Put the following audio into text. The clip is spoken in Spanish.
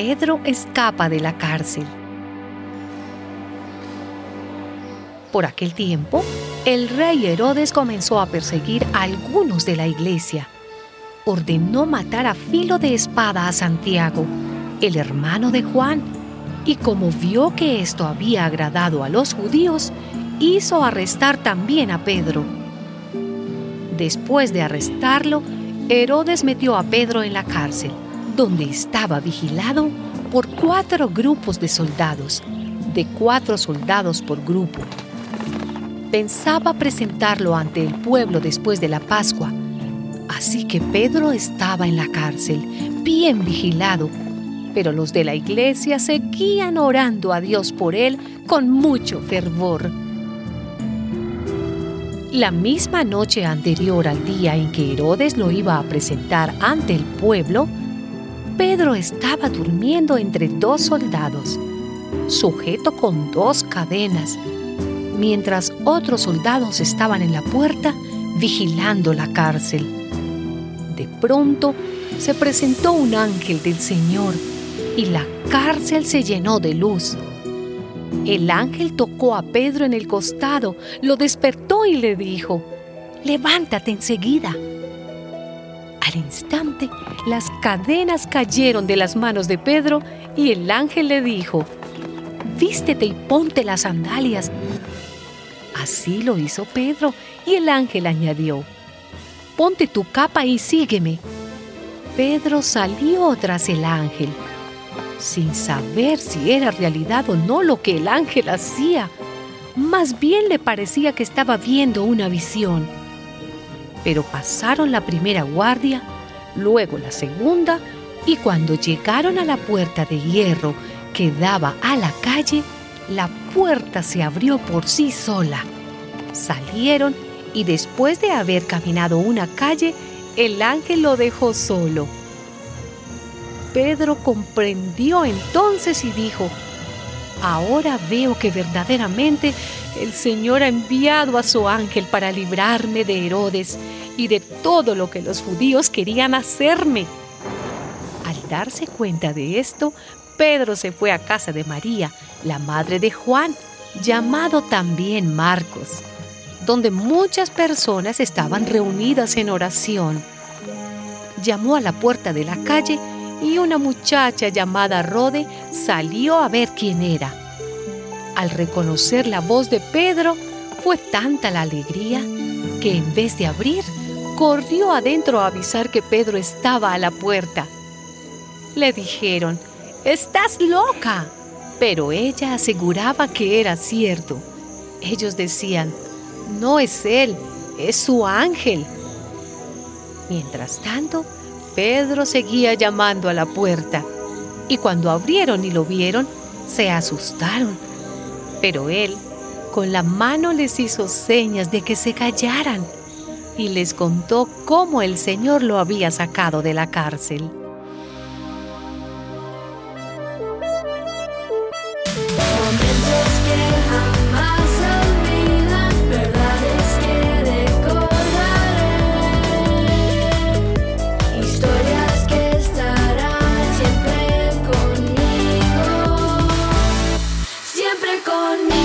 Pedro escapa de la cárcel. Por aquel tiempo, el rey Herodes comenzó a perseguir a algunos de la iglesia. Ordenó matar a filo de espada a Santiago, el hermano de Juan, y como vio que esto había agradado a los judíos, hizo arrestar también a Pedro. Después de arrestarlo, Herodes metió a Pedro en la cárcel, donde estaba vigilado por cuatro grupos de soldados, de cuatro soldados por grupo pensaba presentarlo ante el pueblo después de la Pascua. Así que Pedro estaba en la cárcel, bien vigilado, pero los de la iglesia seguían orando a Dios por él con mucho fervor. La misma noche anterior al día en que Herodes lo iba a presentar ante el pueblo, Pedro estaba durmiendo entre dos soldados, sujeto con dos cadenas mientras otros soldados estaban en la puerta vigilando la cárcel. De pronto se presentó un ángel del Señor y la cárcel se llenó de luz. El ángel tocó a Pedro en el costado, lo despertó y le dijo, levántate enseguida. Al instante, las cadenas cayeron de las manos de Pedro y el ángel le dijo, vístete y ponte las sandalias. Así lo hizo Pedro y el ángel añadió, ponte tu capa y sígueme. Pedro salió tras el ángel, sin saber si era realidad o no lo que el ángel hacía. Más bien le parecía que estaba viendo una visión. Pero pasaron la primera guardia, luego la segunda, y cuando llegaron a la puerta de hierro que daba a la calle, la puerta se abrió por sí sola. Salieron y después de haber caminado una calle, el ángel lo dejó solo. Pedro comprendió entonces y dijo, ahora veo que verdaderamente el Señor ha enviado a su ángel para librarme de Herodes y de todo lo que los judíos querían hacerme. Al darse cuenta de esto, Pedro se fue a casa de María, la madre de Juan, llamado también Marcos, donde muchas personas estaban reunidas en oración. Llamó a la puerta de la calle y una muchacha llamada Rode salió a ver quién era. Al reconocer la voz de Pedro, fue tanta la alegría que en vez de abrir, corrió adentro a avisar que Pedro estaba a la puerta. Le dijeron, Estás loca. Pero ella aseguraba que era cierto. Ellos decían, no es él, es su ángel. Mientras tanto, Pedro seguía llamando a la puerta, y cuando abrieron y lo vieron, se asustaron. Pero él, con la mano les hizo señas de que se callaran, y les contó cómo el Señor lo había sacado de la cárcel. on me.